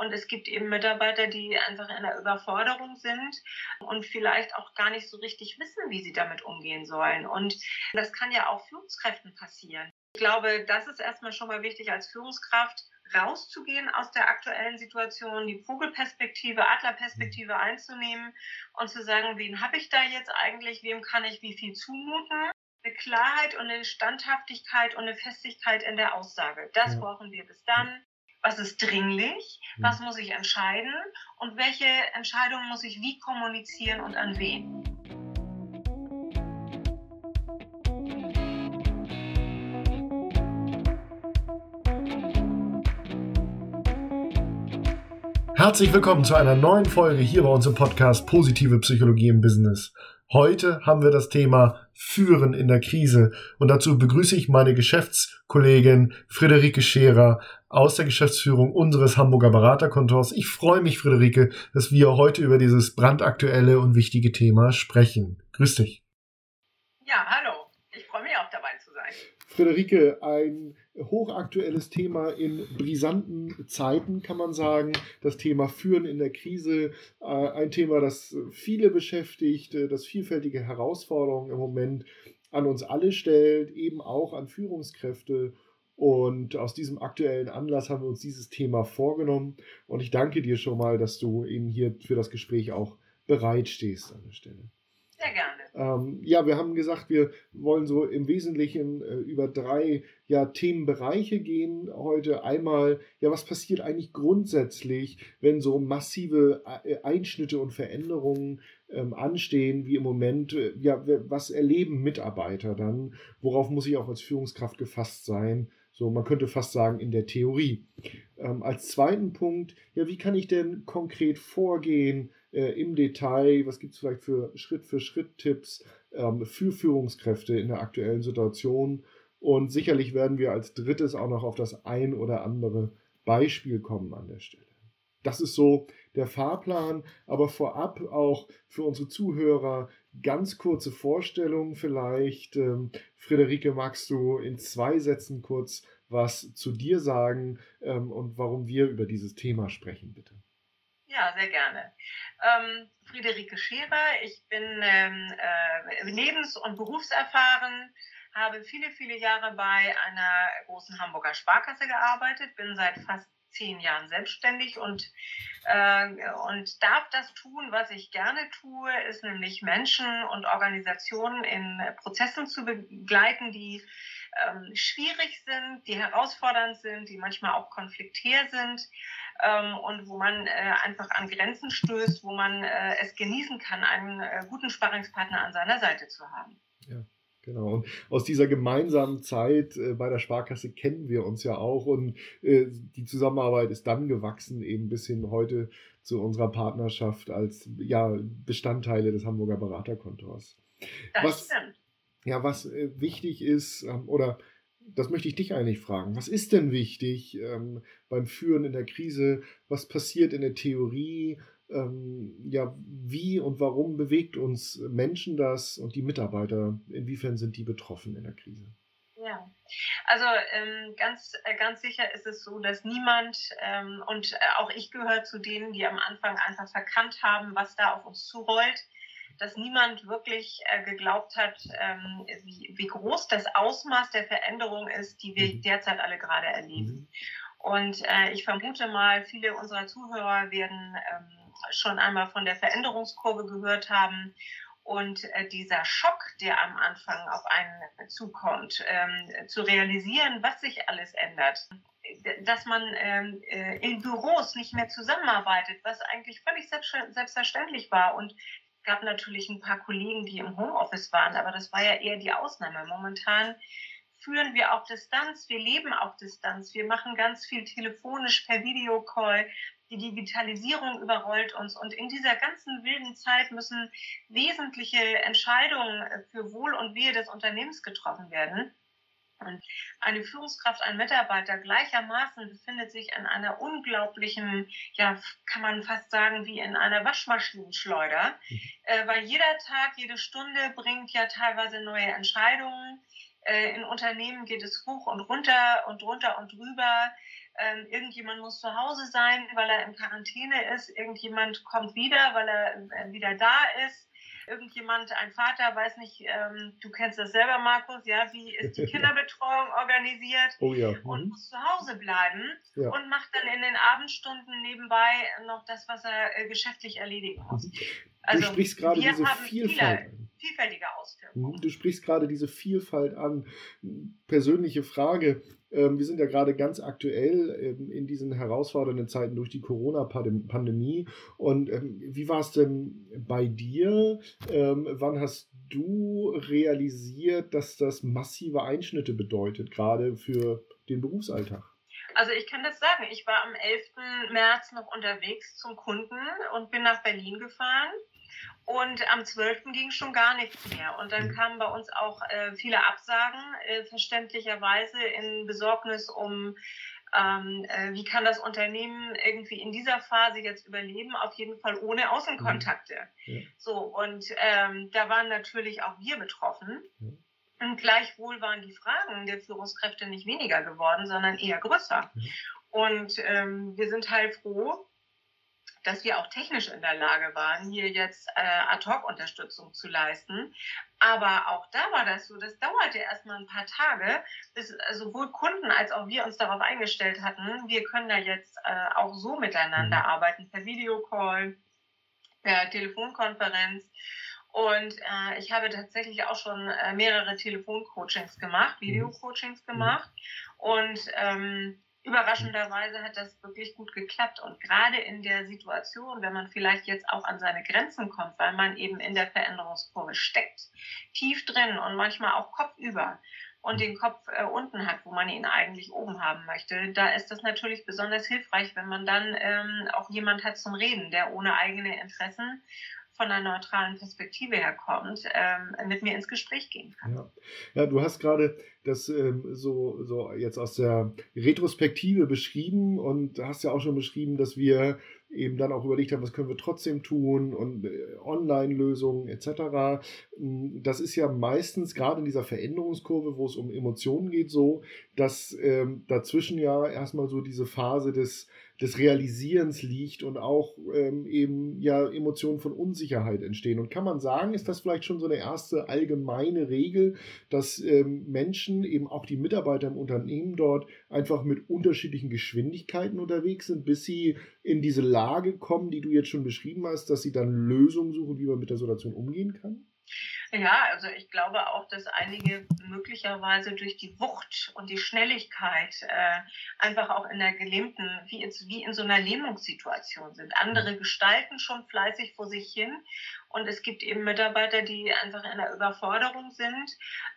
Und es gibt eben Mitarbeiter, die einfach in der Überforderung sind und vielleicht auch gar nicht so richtig wissen, wie sie damit umgehen sollen. Und das kann ja auch Führungskräften passieren. Ich glaube, das ist erstmal schon mal wichtig als Führungskraft, rauszugehen aus der aktuellen Situation, die Vogelperspektive, Adlerperspektive einzunehmen und zu sagen, wen habe ich da jetzt eigentlich, wem kann ich wie viel zumuten eine Klarheit und eine Standhaftigkeit und eine Festigkeit in der Aussage. Das ja. brauchen wir bis dann. Was ist dringlich? Was muss ich entscheiden? Und welche Entscheidungen muss ich wie kommunizieren und an wen? Herzlich willkommen zu einer neuen Folge hier bei uns im Podcast Positive Psychologie im Business. Heute haben wir das Thema Führen in der Krise und dazu begrüße ich meine Geschäftskollegin Friederike Scherer aus der Geschäftsführung unseres Hamburger Beraterkontors. Ich freue mich, Friederike, dass wir heute über dieses brandaktuelle und wichtige Thema sprechen. Grüß dich. Ja, hallo. Ich freue mich auch dabei zu sein. Friederike, ein hochaktuelles Thema in brisanten Zeiten, kann man sagen. Das Thema Führen in der Krise, äh, ein Thema, das viele beschäftigt, äh, das vielfältige Herausforderungen im Moment an uns alle stellt, eben auch an Führungskräfte. Und aus diesem aktuellen Anlass haben wir uns dieses Thema vorgenommen. Und ich danke dir schon mal, dass du eben hier für das Gespräch auch bereit stehst an der Stelle. Sehr gerne. Ähm, ja, wir haben gesagt, wir wollen so im Wesentlichen äh, über drei ja, Themenbereiche gehen heute. Einmal, ja, was passiert eigentlich grundsätzlich, wenn so massive äh, Einschnitte und Veränderungen ähm, anstehen, wie im Moment, äh, ja, was erleben Mitarbeiter dann? Worauf muss ich auch als Führungskraft gefasst sein? So, man könnte fast sagen, in der Theorie. Ähm, als zweiten Punkt, ja, wie kann ich denn konkret vorgehen äh, im Detail? Was gibt es vielleicht für Schritt-für-Schritt-Tipps ähm, für Führungskräfte in der aktuellen Situation? Und sicherlich werden wir als drittes auch noch auf das ein oder andere Beispiel kommen an der Stelle. Das ist so der Fahrplan, aber vorab auch für unsere Zuhörer ganz kurze Vorstellung vielleicht. Ähm, Friederike, magst du in zwei Sätzen kurz was zu dir sagen ähm, und warum wir über dieses Thema sprechen, bitte? Ja, sehr gerne. Ähm, Friederike Scherer, ich bin ähm, äh, lebens- und berufserfahren, habe viele, viele Jahre bei einer großen Hamburger Sparkasse gearbeitet, bin seit fast zehn Jahren selbstständig und, äh, und darf das tun, was ich gerne tue, ist nämlich Menschen und Organisationen in Prozessen zu begleiten, die ähm, schwierig sind, die herausfordernd sind, die manchmal auch konfliktär sind ähm, und wo man äh, einfach an Grenzen stößt, wo man äh, es genießen kann, einen äh, guten Sparringspartner an seiner Seite zu haben. Ja. Genau, und aus dieser gemeinsamen Zeit äh, bei der Sparkasse kennen wir uns ja auch und äh, die Zusammenarbeit ist dann gewachsen, eben bis hin heute zu unserer Partnerschaft als ja, Bestandteile des Hamburger Beraterkontors. Das was, stimmt. Ja, was äh, wichtig ist, ähm, oder das möchte ich dich eigentlich fragen, was ist denn wichtig ähm, beim Führen in der Krise? Was passiert in der Theorie? ähm, ja, wie und warum bewegt uns Menschen das und die Mitarbeiter? Inwiefern sind die betroffen in der Krise? Ja, also ähm, ganz, äh, ganz sicher ist es so, dass niemand, und äh, auch ich gehöre zu denen, die am Anfang einfach verkannt haben, was da auf uns zurollt, dass niemand wirklich äh, geglaubt hat, ähm, wie, wie groß das Ausmaß der Veränderung ist, die wir mhm. derzeit alle gerade erleben. Mhm. Und äh, ich vermute mal, viele unserer Zuhörer werden ähm, schon einmal von der Veränderungskurve gehört haben. Und äh, dieser Schock, der am Anfang auf einen zukommt, ähm, zu realisieren, was sich alles ändert, dass man ähm, äh, in Büros nicht mehr zusammenarbeitet, was eigentlich völlig selbstverständlich war. Und gab natürlich ein paar Kollegen, die im Homeoffice waren, aber das war ja eher die Ausnahme. Momentan führen wir auf Distanz, wir leben auf Distanz, wir machen ganz viel telefonisch per Videocall, die Digitalisierung überrollt uns und in dieser ganzen wilden Zeit müssen wesentliche Entscheidungen für Wohl und Wehe des Unternehmens getroffen werden. Und eine Führungskraft, ein Mitarbeiter gleichermaßen befindet sich in einer unglaublichen, ja, kann man fast sagen, wie in einer Waschmaschinenschleuder, mhm. äh, weil jeder Tag, jede Stunde bringt ja teilweise neue Entscheidungen. Äh, in Unternehmen geht es hoch und runter und drunter und drüber. ähm, irgendjemand muss zu Hause sein, weil er in Quarantäne ist, irgendjemand kommt wieder, weil er äh, wieder da ist irgendjemand, ein Vater, weiß nicht, ähm, du kennst das selber, Markus, ja, wie ist die Kinderbetreuung organisiert oh ja. mhm. und muss zu Hause bleiben ja. und macht dann in den Abendstunden nebenbei noch das, was er äh, geschäftlich erledigen muss. Mhm. Also, du sprichst gerade diese Vielfalt. Viele, vielfältige Auswirkungen. Mhm. Du sprichst gerade diese Vielfalt an. Persönliche Frage. Ähm, wir sind ja gerade ganz aktuell ähm, in diesen herausfordernden Zeiten durch die Corona-Pandemie. Und ähm, wie war es denn bei dir? Wann hast du realisiert, dass das massive Einschnitte bedeutet, gerade für den Berufsalltag? Also ich kann das sagen. Ich war am 11. März noch unterwegs zum Kunden und bin nach Berlin gefahren. Und am 12. ging schon gar nichts mehr. Und dann mhm. kamen bei uns auch äh, viele Absagen, äh, verständlicherweise in Besorgnis um, ähm, äh, wie kann das Unternehmen irgendwie in dieser Phase jetzt überleben, auf jeden Fall ohne Außenkontakte. Mhm. Ja. So, und ähm, da waren natürlich auch wir betroffen. Ja. Und gleichwohl waren die Fragen der Führungskräfte nicht weniger geworden, sondern eher größer. Ja. Und ähm, wir sind halt froh, dass wir auch technisch in der Lage waren, hier jetzt äh, Ad-Hoc-Unterstützung zu leisten. Aber auch da war das so, das dauerte erstmal ein paar Tage, bis sowohl Kunden als auch wir uns darauf eingestellt hatten, wir können da jetzt äh, auch so miteinander mhm. arbeiten, per Videocall, per Telefonkonferenz. Und äh, ich habe tatsächlich auch schon äh, mehrere Telefoncoachings gemacht, mhm. Videocoachings mhm. gemacht. Und ähm, überraschenderweise hat das wirklich gut geklappt. Und gerade in der Situation, wenn man vielleicht jetzt auch an seine Grenzen kommt, weil man eben in der Veränderungskurve steckt, tief drin und manchmal auch kopfüber und den Kopf äh, unten hat, wo man ihn eigentlich oben haben möchte, da ist das natürlich besonders hilfreich, wenn man dann ähm, auch jemand hat zum Reden, der ohne eigene Interessen von einer neutralen Perspektive herkommt, ähm, mit mir ins Gespräch gehen kann. Ja, ja du hast gerade das ähm, so, so jetzt aus der Retrospektive beschrieben und hast ja auch schon beschrieben, dass wir eben dann auch überlegt haben, was können wir trotzdem tun und äh, Online-Lösungen etc. Hm, das ist ja meistens gerade in dieser Veränderungskurve, wo es um Emotionen geht, so, dass ähm, dazwischen ja erstmal so diese Phase des des Realisierens liegt und auch ähm, eben ja Emotionen von Unsicherheit entstehen. Und kann man sagen, ist das vielleicht schon so eine erste allgemeine Regel, dass ähm, Menschen, eben auch die Mitarbeiter im Unternehmen dort, einfach mit unterschiedlichen Geschwindigkeiten unterwegs sind, bis sie in diese Lage kommen, die du jetzt schon beschrieben hast, dass sie dann Lösungen suchen, wie man mit der Situation umgehen kann? Ja, also ich glaube auch, dass einige möglicherweise durch die Wucht und die Schnelligkeit äh, einfach auch in der gelähmten, wie in, wie in so einer Lähmungssituation sind. Andere gestalten schon fleißig vor sich hin und es gibt eben Mitarbeiter, die einfach in der Überforderung sind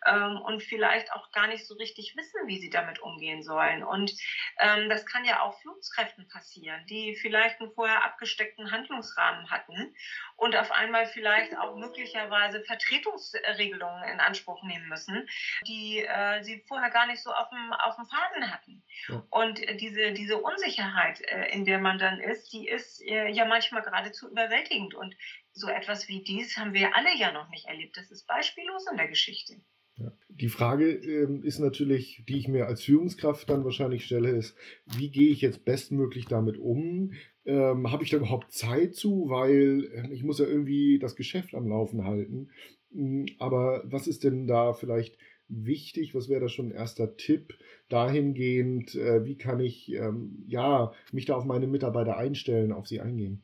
ähm, und vielleicht auch gar nicht so richtig wissen, wie sie damit umgehen sollen. Und ähm, das kann ja auch Führungskräften passieren, die vielleicht einen vorher abgesteckten Handlungsrahmen hatten und auf einmal vielleicht auch möglicherweise Vertretungsregelungen in Anspruch nehmen müssen, die äh, sie vorher gar nicht so auf dem, auf dem Faden hatten. Ja. Und diese, diese Unsicherheit, äh, in der man dann ist, die ist äh, ja manchmal geradezu überwältigend. Und so etwas wie dies haben wir alle ja noch nicht erlebt. Das ist beispiellos in der Geschichte. Ja. Die Frage ähm, ist natürlich, die ich mir als Führungskraft dann wahrscheinlich stelle, ist, wie gehe ich jetzt bestmöglich damit um? Ähm, Habe ich da überhaupt Zeit zu? Weil äh, ich muss ja irgendwie das Geschäft am Laufen halten. Hm, aber was ist denn da vielleicht wichtig? Was wäre da schon ein erster Tipp dahingehend? Äh, wie kann ich ähm, ja, mich da auf meine Mitarbeiter einstellen, auf sie eingehen?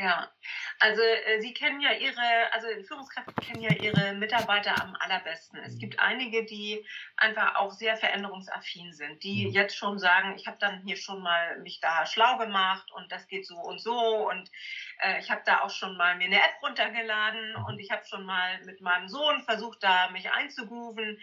Ja, also äh, Sie kennen ja Ihre, also Führungskräfte kennen ja Ihre Mitarbeiter am allerbesten. Es mhm. gibt einige, die einfach auch sehr veränderungsaffin sind, die mhm. jetzt schon sagen, ich habe dann hier schon mal mich da schlau gemacht und das geht so und so und äh, ich habe da auch schon mal mir eine App runtergeladen mhm. und ich habe schon mal mit meinem Sohn versucht, da mich einzugrooven.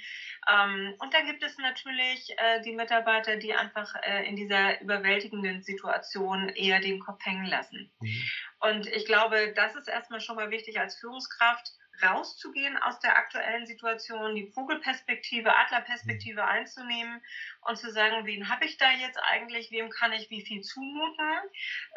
Ähm, und dann gibt es natürlich äh, die Mitarbeiter, die einfach äh, in dieser überwältigenden Situation eher den Kopf hängen lassen. Mhm. Und ich glaube, das ist erstmal schon mal wichtig als Führungskraft, rauszugehen aus der aktuellen Situation, die Vogelperspektive, Adlerperspektive mhm. einzunehmen und zu sagen, wen habe ich da jetzt eigentlich, wem kann ich wie viel zumuten,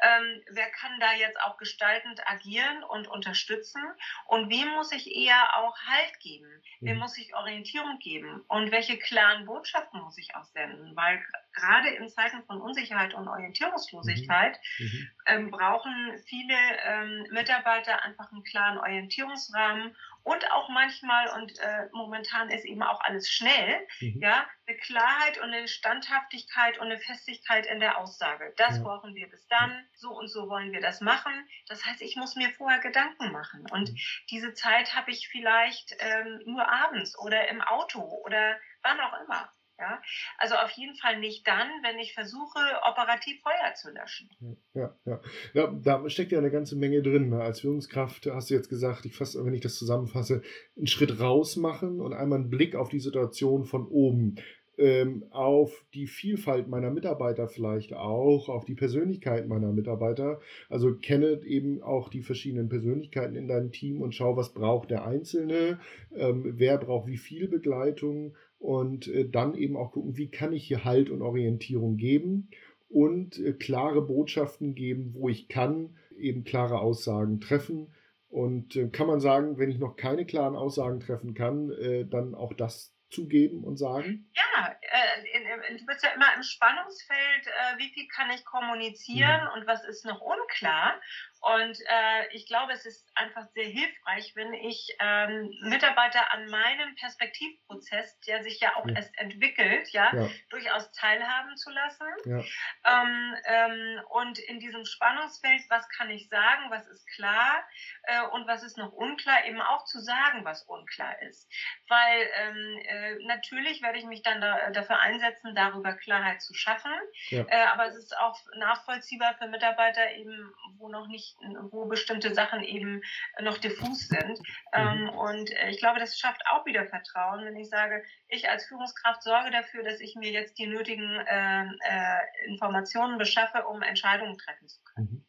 ähm, wer kann da jetzt auch gestaltend agieren und unterstützen und wem muss ich eher auch Halt geben, wem mhm. muss ich Orientierung geben und welche klaren Botschaften muss ich auch senden, weil gerade in Zeiten von Unsicherheit und Orientierungslosigkeit mhm. ähm, brauchen viele ähm, Mitarbeiter einfach einen klaren Orientierungsrahmen und auch manchmal, und äh, momentan ist eben auch alles schnell, mhm. ja, eine Klarheit und eine Standhaftigkeit und eine Festigkeit in der Aussage. Das ja. brauchen wir bis dann, so und so wollen wir das machen. Das heißt, ich muss mir vorher Gedanken machen. Und mhm. diese Zeit habe ich vielleicht ähm, nur abends oder im Auto oder wann auch immer. Ja? Also auf jeden Fall nicht dann, wenn ich versuche, operativ Feuer zu löschen. Ja, ja. ja da steckt ja eine ganze Menge drin. Ne? Als Führungskraft hast du jetzt gesagt, ich fasse, wenn ich das zusammenfasse, einen Schritt raus machen und einmal einen Blick auf die Situation von oben. Ähm, auf die Vielfalt meiner Mitarbeiter vielleicht auch, auf die Persönlichkeit meiner Mitarbeiter. Also kenne eben auch die verschiedenen Persönlichkeiten in deinem Team und schau, was braucht der Einzelne, ähm, wer braucht wie viel Begleitung und äh, dann eben auch gucken, wie kann ich hier Halt und Orientierung geben und äh, klare Botschaften geben, wo ich kann, eben klare Aussagen treffen. Und äh, kann man sagen, wenn ich noch keine klaren Aussagen treffen kann, äh, dann auch das zugeben und sagen? Ja, äh, du bist ja immer im Spannungsfeld, äh, wie viel kann ich kommunizieren mhm. und was ist noch unklar. Und äh, ich glaube, es ist einfach sehr hilfreich, wenn ich ähm, Mitarbeiter an meinem Perspektivprozess, der sich ja auch ja. erst entwickelt, ja, ja, durchaus teilhaben zu lassen. Ja. Ähm, ähm, und in diesem Spannungsfeld, was kann ich sagen, was ist klar äh, und was ist noch unklar, eben auch zu sagen, was unklar ist. Weil ähm, äh, natürlich werde ich mich dann da, dafür einsetzen, darüber Klarheit zu schaffen. Äh, aber es ist auch nachvollziehbar für Mitarbeiter eben, wo noch nicht wo bestimmte Sachen eben noch diffus sind. Ähm, mhm. und äh, ich glaube, das schafft auch wieder Vertrauen, wenn ich sage, ich als Führungskraft sorge dafür, dass ich mir jetzt die nötigen äh, äh, Informationen beschaffe, um Entscheidungen treffen zu können. Mhm.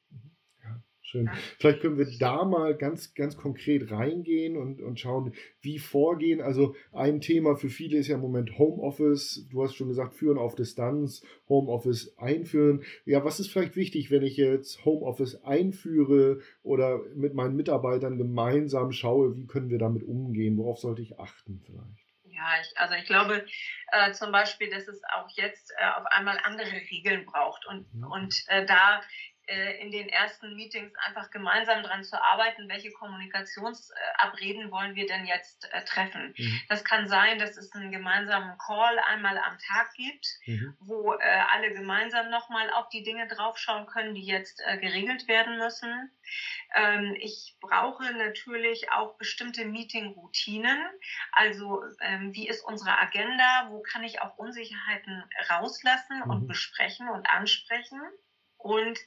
Schön. Vielleicht können wir da mal ganz, ganz konkret reingehen und, und schauen, wie vorgehen. Also ein Thema für viele ist ja im Moment Homeoffice. Du hast schon gesagt, führen auf Distanz, Homeoffice einführen. Ja, was ist vielleicht wichtig, wenn ich jetzt Homeoffice einführe oder mit meinen Mitarbeitern gemeinsam schaue, wie können wir damit umgehen? Worauf sollte ich achten vielleicht? Ja, ich, also ich glaube äh, zum Beispiel, dass es auch jetzt äh, auf einmal andere Regeln braucht und, und äh, da in den ersten Meetings einfach gemeinsam daran zu arbeiten, welche Kommunikationsabreden wollen wir denn jetzt äh, treffen. Mhm. Das kann sein, dass es einen gemeinsamen Call einmal am Tag gibt, mhm. wo äh, alle gemeinsam nochmal auf die Dinge draufschauen können, die jetzt geregelt werden müssen. Ähm, ich brauche natürlich auch bestimmte Meeting-Routinen. Also ähm, wie ist unsere Agenda? Wo kann ich auch Unsicherheiten rauslassen und mhm. besprechen und ansprechen? Und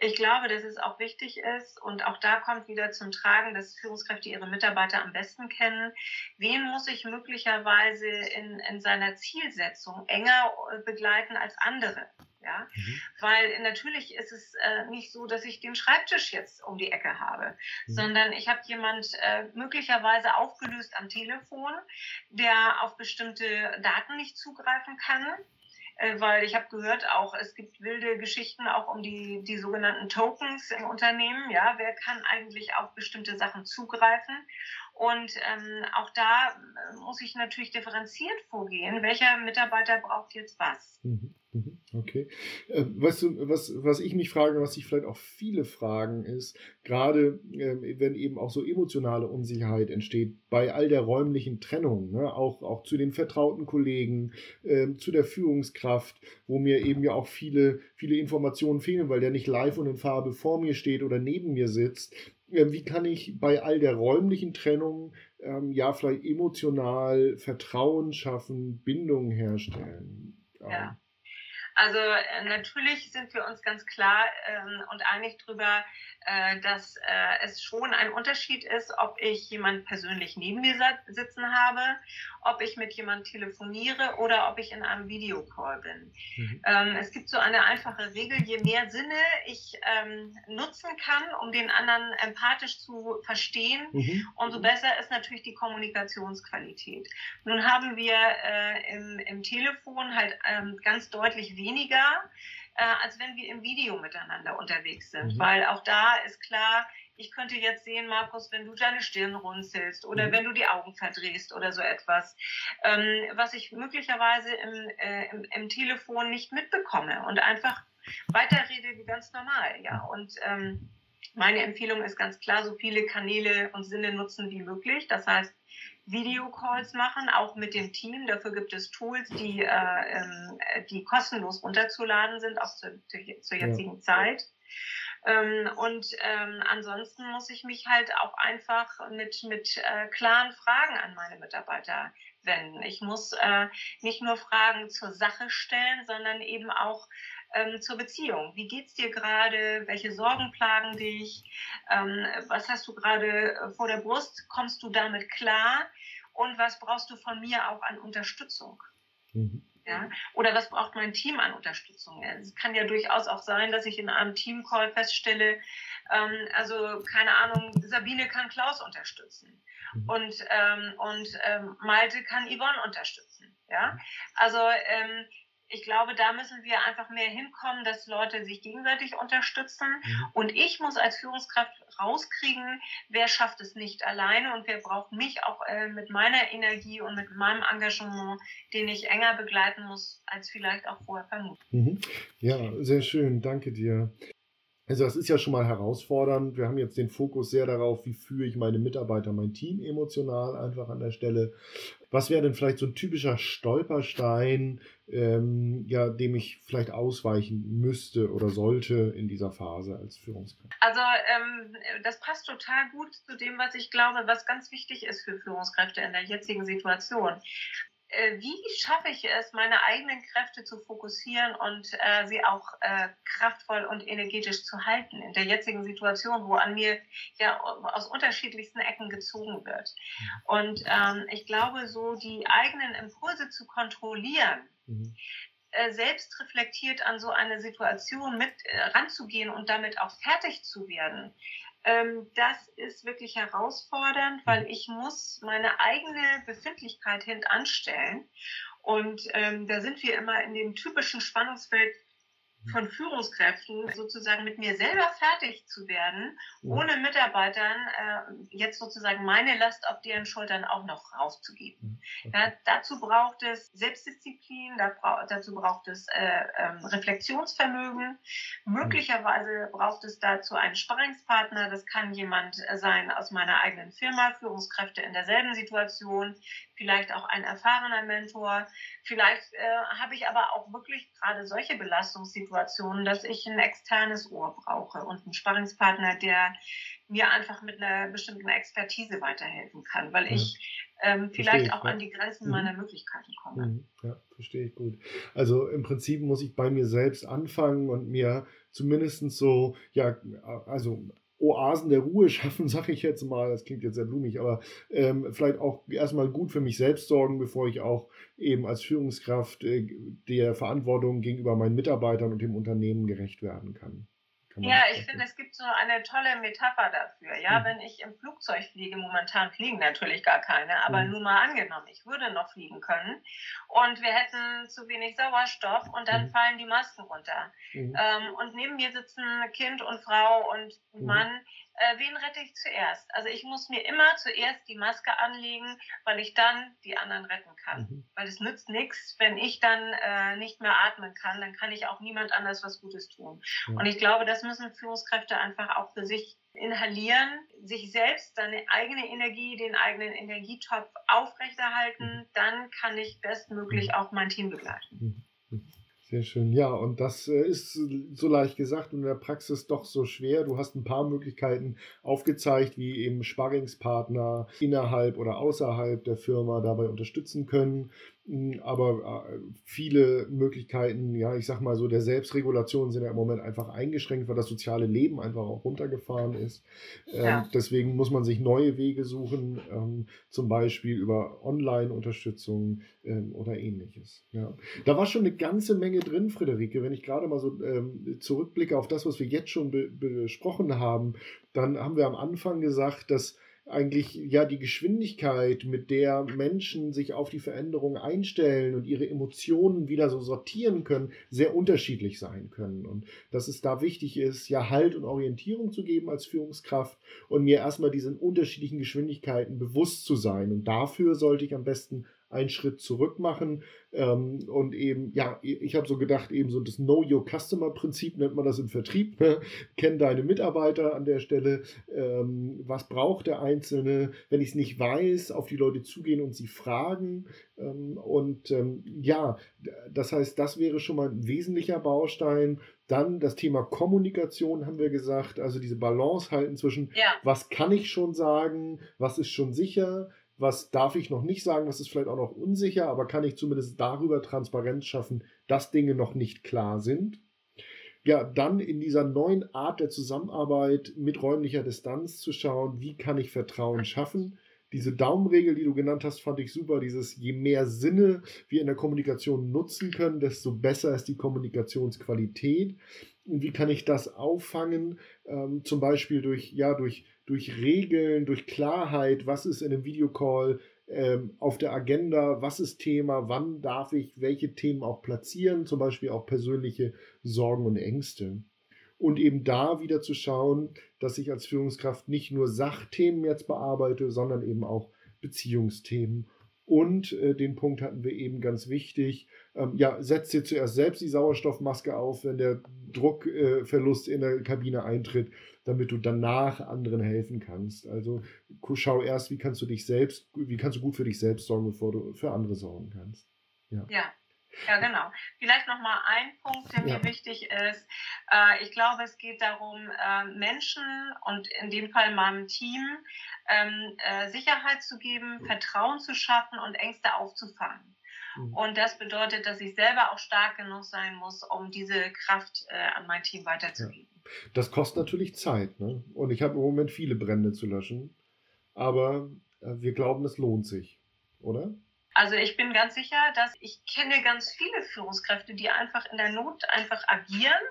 ich glaube, dass es auch wichtig ist und auch da kommt wieder zum Tragen, dass Führungskräfte ihre Mitarbeiter am besten kennen. Wen muss ich möglicherweise in, in seiner Zielsetzung enger äh, begleiten als andere? Ja, mhm. weil natürlich ist es äh, nicht so, dass ich den Schreibtisch jetzt um die Ecke habe, mhm. sondern ich habe jemand äh, möglicherweise aufgelöst am Telefon, der auf bestimmte Daten nicht zugreifen kann weil ich habe gehört auch, es gibt wilde Geschichten auch um die, die sogenannten Tokens im Unternehmen. Ja, wer kann eigentlich auf bestimmte Sachen zugreifen? Und ähm, auch da äh, muss ich natürlich differenziert vorgehen. Welcher Mitarbeiter braucht jetzt was? Mhm, okay. Äh, weißt du, was, was ich mich frage, was sich vielleicht auch viele fragen, ist, gerade äh, wenn eben auch so emotionale Unsicherheit entsteht, bei all der räumlichen Trennung, ne, auch, auch zu den vertrauten Kollegen, äh, zu der Führungskraft, wo mir eben ja auch viele, viele Informationen fehlen, weil der nicht live und in Farbe vor mir steht oder neben mir sitzt wie kann ich bei all der räumlichen Trennung ähm, ja vielleicht emotional Vertrauen schaffen, Bindung herstellen? Ja. Also äh, natürlich sind wir uns ganz klar ähm, und einig darüber, äh, dass äh, es schon ein Unterschied ist, ob ich jemanden persönlich neben mir sitzen habe, ob ich mit jemandem telefoniere oder ob ich in einem Videocall bin. Mhm. Ähm, es gibt so eine einfache Regel, je mehr Sinne ich ähm, nutzen kann, um den anderen empathisch zu verstehen, mhm. umso besser ist natürlich die Kommunikationsqualität. Nun haben wir äh, im, im Telefon halt ähm, ganz deutlich weniger äh, als wenn wir im Video miteinander unterwegs sind. Mhm. Weil auch da ist klar, ich könnte jetzt sehen, Markus, wenn du deine Stirn runzelst oder mhm. wenn du die Augen verdrehst oder so etwas, ähm, was ich möglicherweise im, äh, im, im, Telefon nicht mitbekomme und einfach weiterrede wie ganz normal. Ja, und ähm, meine Empfehlung ist ganz klar, so viele Kanäle und Sinne nutzen wie möglich. Das heißt, Videocalls machen, auch mit dem Team. Dafür gibt es Tools, die, äh, ähm, die kostenlos runterzuladen sind, auch zu, zur jetzigen ja. Zeit. Ähm, und ähm, ansonsten muss ich mich halt auch einfach mit, mit äh, klaren Fragen an meine Mitarbeiter wenden. Ich muss äh, nicht nur Fragen zur Sache stellen, sondern eben auch ähm, zur Beziehung. Wie geht's dir gerade? Welche Sorgen plagen dich? Ähm, was hast du gerade äh, vor der Brust? Kommst du damit klar? Und was brauchst du von mir auch an Unterstützung? Mhm. Ja? Oder was braucht mein Team an Unterstützung? Es kann ja durchaus auch sein, dass ich in einem Teamcall feststelle, ähm, also keine Ahnung, Sabine kann Klaus unterstützen mhm. und, ähm, und ähm, Malte kann Yvonne unterstützen. Ja? Also ähm, ich glaube, da müssen wir einfach mehr hinkommen, dass Leute sich gegenseitig unterstützen. Mhm. Und ich muss als Führungskraft rauskriegen, wer schafft es nicht alleine und wer braucht mich auch äh, mit meiner Energie und mit meinem Engagement, den ich enger begleiten muss, als vielleicht auch vorher vermutet. Mhm. Ja, sehr schön. Danke dir. Also das ist ja schon mal herausfordernd. Wir haben jetzt den Fokus sehr darauf, wie führe ich meine Mitarbeiter, mein Team emotional einfach an der Stelle. Was wäre denn vielleicht so ein typischer Stolperstein, ähm, ja, dem ich vielleicht ausweichen müsste oder sollte in dieser Phase als Führungskraft? Also ähm, das passt total gut zu dem, was ich glaube, was ganz wichtig ist für Führungskräfte in der jetzigen Situation. Äh, wie schaffe ich es, meine eigenen Kräfte zu fokussieren und äh, sie auch äh, kraftvoll und energetisch zu halten in der jetzigen Situation, wo an mir ja aus unterschiedlichsten Ecken gezogen wird. Und ähm, ich glaube, so die eigenen Impulse zu kontrollieren, mhm. äh, selbst reflektiert an so eine Situation mit äh, ranzugehen und damit auch fertig zu werden, das ist wirklich herausfordernd, weil ich muss meine eigene Befindlichkeit hintanstellen. Und ähm, da sind wir immer in dem typischen Spannungsfeld von Führungskräften sozusagen mit mir selber fertig zu werden, ohne Mitarbeitern äh, jetzt sozusagen meine Last auf deren Schultern auch noch raufzugeben. Ja, dazu braucht es Selbstdisziplin, dazu braucht es äh, ähm, Reflexionsvermögen. Möglicherweise braucht es dazu einen Sparringspartner. Das kann jemand sein aus meiner eigenen Firma, Führungskräfte in derselben Situation, vielleicht auch ein erfahrener Mentor. Vielleicht äh, habe ich aber auch wirklich gerade solche Belastungssituationen, dass ich ein externes Ohr brauche und einen Sparringspartner, der mir einfach mit einer bestimmten Expertise weiterhelfen kann, weil ich ähm, vielleicht ich, auch ja. an die Grenzen mhm. meiner Möglichkeiten komme. Mhm. Ja, verstehe ich gut. Also im Prinzip muss ich bei mir selbst anfangen und mir zumindest so, ja, also Oasen der Ruhe schaffen, sage ich jetzt mal. Das klingt jetzt sehr blumig, aber ähm, vielleicht auch erstmal gut für mich selbst sorgen, bevor ich auch eben als Führungskraft äh, der Verantwortung gegenüber meinen Mitarbeitern und dem Unternehmen gerecht werden kann. Ja, ich finde, es gibt so eine tolle Metapher dafür. Ja, mhm. wenn ich im Flugzeug fliege, momentan fliegen natürlich gar keine, aber mhm. nur mal angenommen, ich würde noch fliegen können und wir hätten zu wenig Sauerstoff und dann mhm. fallen die Masken runter. Mhm. Ähm, und neben mir sitzen Kind und Frau und mhm. Mann, äh, wen rette ich zuerst? Also ich muss mir immer zuerst die Maske anlegen, weil ich dann die anderen retten kann. Mhm. Weil es nützt nichts, wenn ich dann äh, nicht mehr atmen kann, dann kann ich auch niemand anders was Gutes tun. Mhm. Und ich glaube, das müssen Führungskräfte einfach auch für sich inhalieren, sich selbst seine eigene Energie, den eigenen Energietopf aufrechterhalten, mhm. dann kann ich bestmöglich mhm. auch mein Team begleiten. Sehr schön. Ja, und das äh, ist so leicht gesagt und in der Praxis doch so schwer. Du hast ein paar Möglichkeiten aufgezeigt, wie eben Sparringspartner innerhalb oder außerhalb der Firma dabei unterstützen können. Aber äh, viele Möglichkeiten, ja, ich sag mal so, der Selbstregulation sind ja im Moment einfach eingeschränkt, weil das soziale Leben einfach auch runtergefahren ist. Ähm, ja. Deswegen muss man sich neue Wege suchen, ähm, zum Beispiel über Online-Unterstützung ähm, oder ähnliches. Ja. Da war schon eine ganze Menge drin, Friederike. Wenn ich gerade mal so zurückblicke auf das, was wir jetzt schon be besprochen haben, dann haben wir am Anfang gesagt, dass eigentlich ja die Geschwindigkeit, mit der Menschen sich auf die Veränderung einstellen und ihre Emotionen wieder so sortieren können, sehr unterschiedlich sein können. Und dass es da wichtig ist, ja Halt und Orientierung zu geben als Führungskraft und mir erstmal diesen unterschiedlichen Geschwindigkeiten bewusst zu sein. Und dafür sollte ich am besten einen Schritt zurück machen ähm, und eben, ja, ich habe so gedacht, eben so das Know Your Customer Prinzip nennt man das im Vertrieb. Ne? Kenn deine Mitarbeiter an der Stelle. Ähm, was braucht der Einzelne? Wenn ich es nicht weiß, auf die Leute zugehen und sie fragen. Ähm, und ähm, ja, das heißt, das wäre schon mal ein wesentlicher Baustein. Dann das Thema Kommunikation haben wir gesagt, also diese Balance halten zwischen, ja. was kann ich schon sagen, was ist schon sicher, was darf ich noch nicht sagen, was ist vielleicht auch noch unsicher, aber kann ich zumindest darüber Transparenz schaffen, dass Dinge noch nicht klar sind. Ja, dann in dieser neuen Art der Zusammenarbeit mit räumlicher Distanz zu schauen, wie kann ich Vertrauen schaffen. Diese Daumenregel, die du genannt hast, fand ich super. Dieses, je mehr Sinne wir in der Kommunikation nutzen können, desto besser ist die Kommunikationsqualität. Und wie kann ich das auffangen? Ähm, zum Beispiel durch, ja, durch durch Regeln, durch Klarheit, was ist in einem Videocall ähm, auf der Agenda, was ist Thema, wann darf ich welche Themen auch platzieren, zum Beispiel auch persönliche Sorgen und Ängste. Und eben da wieder zu schauen, dass ich als Führungskraft nicht nur Sachthemen jetzt bearbeite, sondern eben auch Beziehungsthemen. Und äh, den Punkt hatten wir eben ganz wichtig. Ähm, ja, setzt dir zuerst selbst die Sauerstoffmaske auf, wenn der Druckverlust äh, in der Kabine eintritt damit du danach anderen helfen kannst. Also schau erst, wie kannst du dich selbst, wie kannst du gut für dich selbst sorgen, bevor du für andere sorgen kannst. Ja. ja. Ja, genau. Vielleicht noch mal ein Punkt, der ja. mir wichtig ist. Äh, ich glaube, es geht darum, äh, Menschen und in dem Fall meinem Team ähm, äh, Sicherheit zu geben, Vertrauen zu schaffen und Ängste aufzufangen. Mhm. Und das bedeutet, dass ich selber auch stark genug sein muss, um diese Kraft an mein Team weiterzugeben. Ja. Das kostet natürlich Zeit. Ne? Und ich habe im Moment viele Brände zu löschen. Aber äh, wir glauben, es lohnt sich, oder? Also ich bin ganz sicher, dass ich kenne ganz viele Führungskräfte, die einfach in der Not einfach agieren.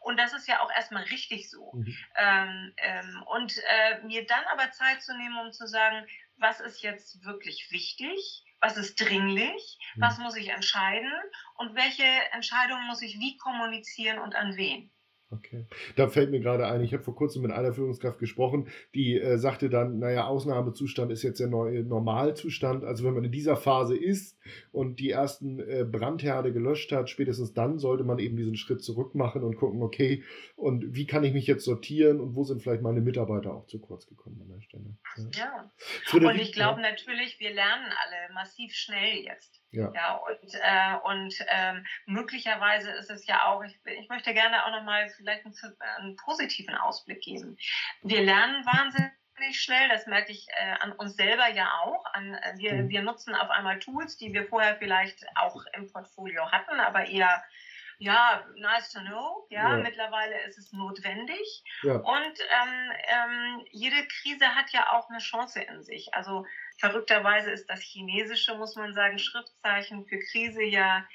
Und das ist ja auch erstmal richtig so. Mhm. Ähm, ähm, und äh, mir dann aber Zeit zu nehmen, um zu sagen, was ist jetzt wirklich wichtig? Was ist dringlich? Mhm. Was muss ich entscheiden? Und welche Entscheidungen muss ich wie kommunizieren und an wen? Okay. Da fällt mir gerade ein, ich habe vor kurzem mit einer Führungskraft gesprochen, die äh, sagte dann, naja, Ausnahmezustand ist jetzt der neue Normalzustand. Also wenn man in dieser Phase ist und die ersten äh, Brandherde gelöscht hat, spätestens dann sollte man eben diesen Schritt zurück machen und gucken, okay, und wie kann ich mich jetzt sortieren und wo sind vielleicht meine Mitarbeiter auch zu kurz gekommen an der Stelle. Ja. ja. Und ich glaube natürlich, wir lernen alle massiv schnell jetzt. Ja. ja und äh, und ähm, möglicherweise ist es ja auch, ich, ich möchte gerne auch nochmal vielleicht einen, einen positiven Ausblick geben. Wir lernen wahnsinnig schnell, das merke ich äh, an uns selber ja auch. An, äh, wir, mhm. wir nutzen auf einmal Tools, die wir vorher vielleicht auch im Portfolio hatten, aber eher ja, nice to know. Ja, ja. mittlerweile ist es notwendig. Ja. Und ähm, ähm, jede Krise hat ja auch eine Chance in sich. Also verrückterweise ist das Chinesische, muss man sagen, Schriftzeichen für Krise ja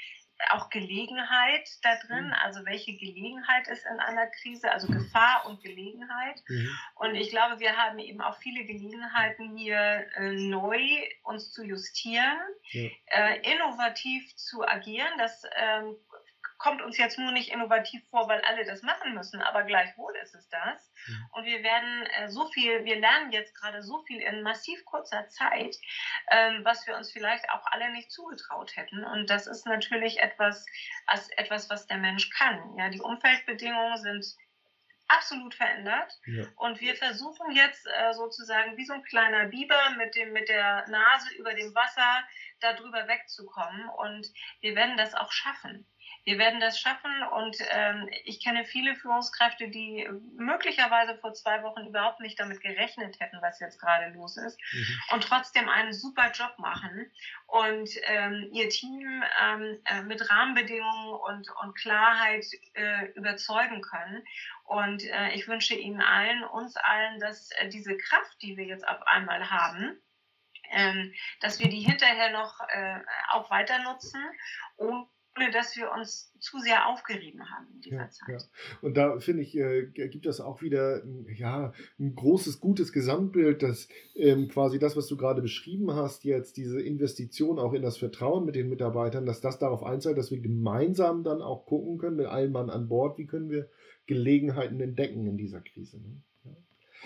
auch Gelegenheit da drin, mhm. also welche Gelegenheit ist in einer Krise, also Gefahr und Gelegenheit. Mhm. Und ich glaube, wir haben eben auch viele Gelegenheiten hier äh, neu uns zu justieren, ja. äh, innovativ zu agieren. Das ähm, kommt uns jetzt nur nicht innovativ vor, weil alle das machen müssen, aber gleichwohl ist es das. Mhm. Und wir werden äh, so viel, wir lernen jetzt gerade so viel in massiv kurzer Zeit, ähm, was wir uns vielleicht auch alle nicht zugetraut hätten. Und das ist natürlich etwas, als etwas, was der Mensch kann. Ja, die Umfeldbedingungen sind absolut verändert. Ja. Und wir versuchen jetzt äh, sozusagen wie so ein kleiner Biber mit, dem, mit der Nase über dem Wasser darüber wegzukommen. Und wir werden das auch schaffen. Wir werden das schaffen und ähm, ich kenne viele Führungskräfte, die möglicherweise vor zwei Wochen überhaupt nicht damit gerechnet hätten, was jetzt gerade los ist mhm. und trotzdem einen super Job machen und ähm, ihr Team ähm, äh, mit Rahmenbedingungen und, und Klarheit äh, überzeugen können. Und äh, ich wünsche Ihnen allen, uns allen, dass äh, diese Kraft, die wir jetzt auf einmal haben, ähm, dass wir die hinterher noch äh, auch weiter nutzen, ohne dass wir uns zu sehr aufgerieben haben in dieser ja, Zeit. Ja. Und da finde ich, äh, gibt das auch wieder ja, ein großes, gutes Gesamtbild, dass ähm, quasi das, was du gerade beschrieben hast, jetzt diese Investition auch in das Vertrauen mit den Mitarbeitern, dass das darauf einzahlt, dass wir gemeinsam dann auch gucken können, mit allen Mann an Bord, wie können wir Gelegenheiten entdecken in dieser Krise. Ne?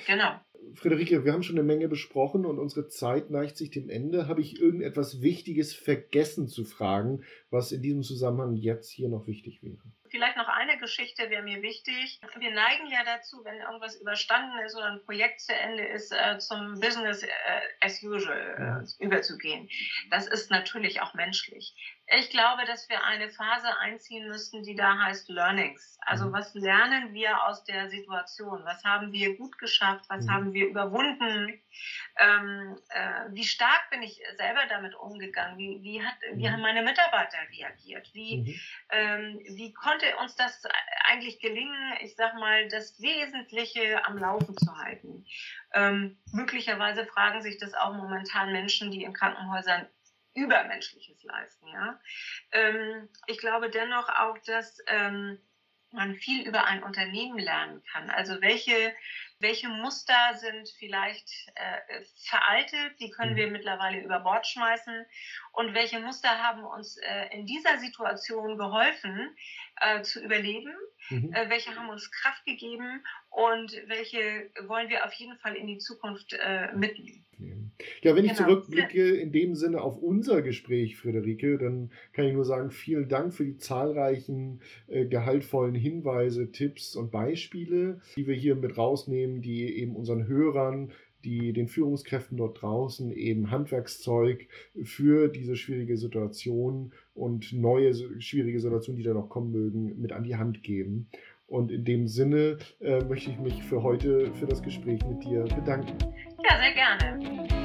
Genau. Friederike, wir haben schon eine Menge besprochen und unsere Zeit neigt sich dem Ende. Habe ich irgendetwas Wichtiges vergessen zu fragen, was in diesem Zusammenhang jetzt hier noch wichtig wäre? Vielleicht noch eine Geschichte wäre mir wichtig. Wir neigen ja dazu, wenn irgendwas überstanden ist oder ein Projekt zu Ende ist, äh, zum Business äh, as usual äh, überzugehen. Das ist natürlich auch menschlich. Ich glaube, dass wir eine Phase einziehen müssten, die da heißt Learnings. Also mhm. was lernen wir aus der Situation? Was haben wir gut geschafft? Was mhm. haben wir überwunden? Ähm, äh, wie stark bin ich selber damit umgegangen? Wie, wie, hat, wie mhm. haben meine Mitarbeiter reagiert? Wie, mhm. ähm, wie konnte uns das eigentlich gelingen, ich sag mal, das Wesentliche am Laufen zu halten? Ähm, möglicherweise fragen sich das auch momentan Menschen, die in Krankenhäusern Übermenschliches leisten. Ja? Ähm, ich glaube dennoch auch, dass ähm, man viel über ein Unternehmen lernen kann. Also welche, welche Muster sind vielleicht äh, veraltet, die können mhm. wir mittlerweile über Bord schmeißen und welche Muster haben uns äh, in dieser Situation geholfen äh, zu überleben, mhm. Äh, welche haben uns Kraft gegeben und welche wollen wir auf jeden Fall in die Zukunft äh, mitnehmen. Ja, wenn ich genau. zurückblicke in dem Sinne auf unser Gespräch, Friederike, dann kann ich nur sagen, vielen Dank für die zahlreichen äh, gehaltvollen Hinweise, Tipps und Beispiele, die wir hier mit rausnehmen, die eben unseren Hörern die den Führungskräften dort draußen eben Handwerkszeug für diese schwierige Situation und neue schwierige Situationen, die da noch kommen mögen, mit an die Hand geben. Und in dem Sinne äh, möchte ich mich für heute für das Gespräch mit dir bedanken. Ja, sehr gerne.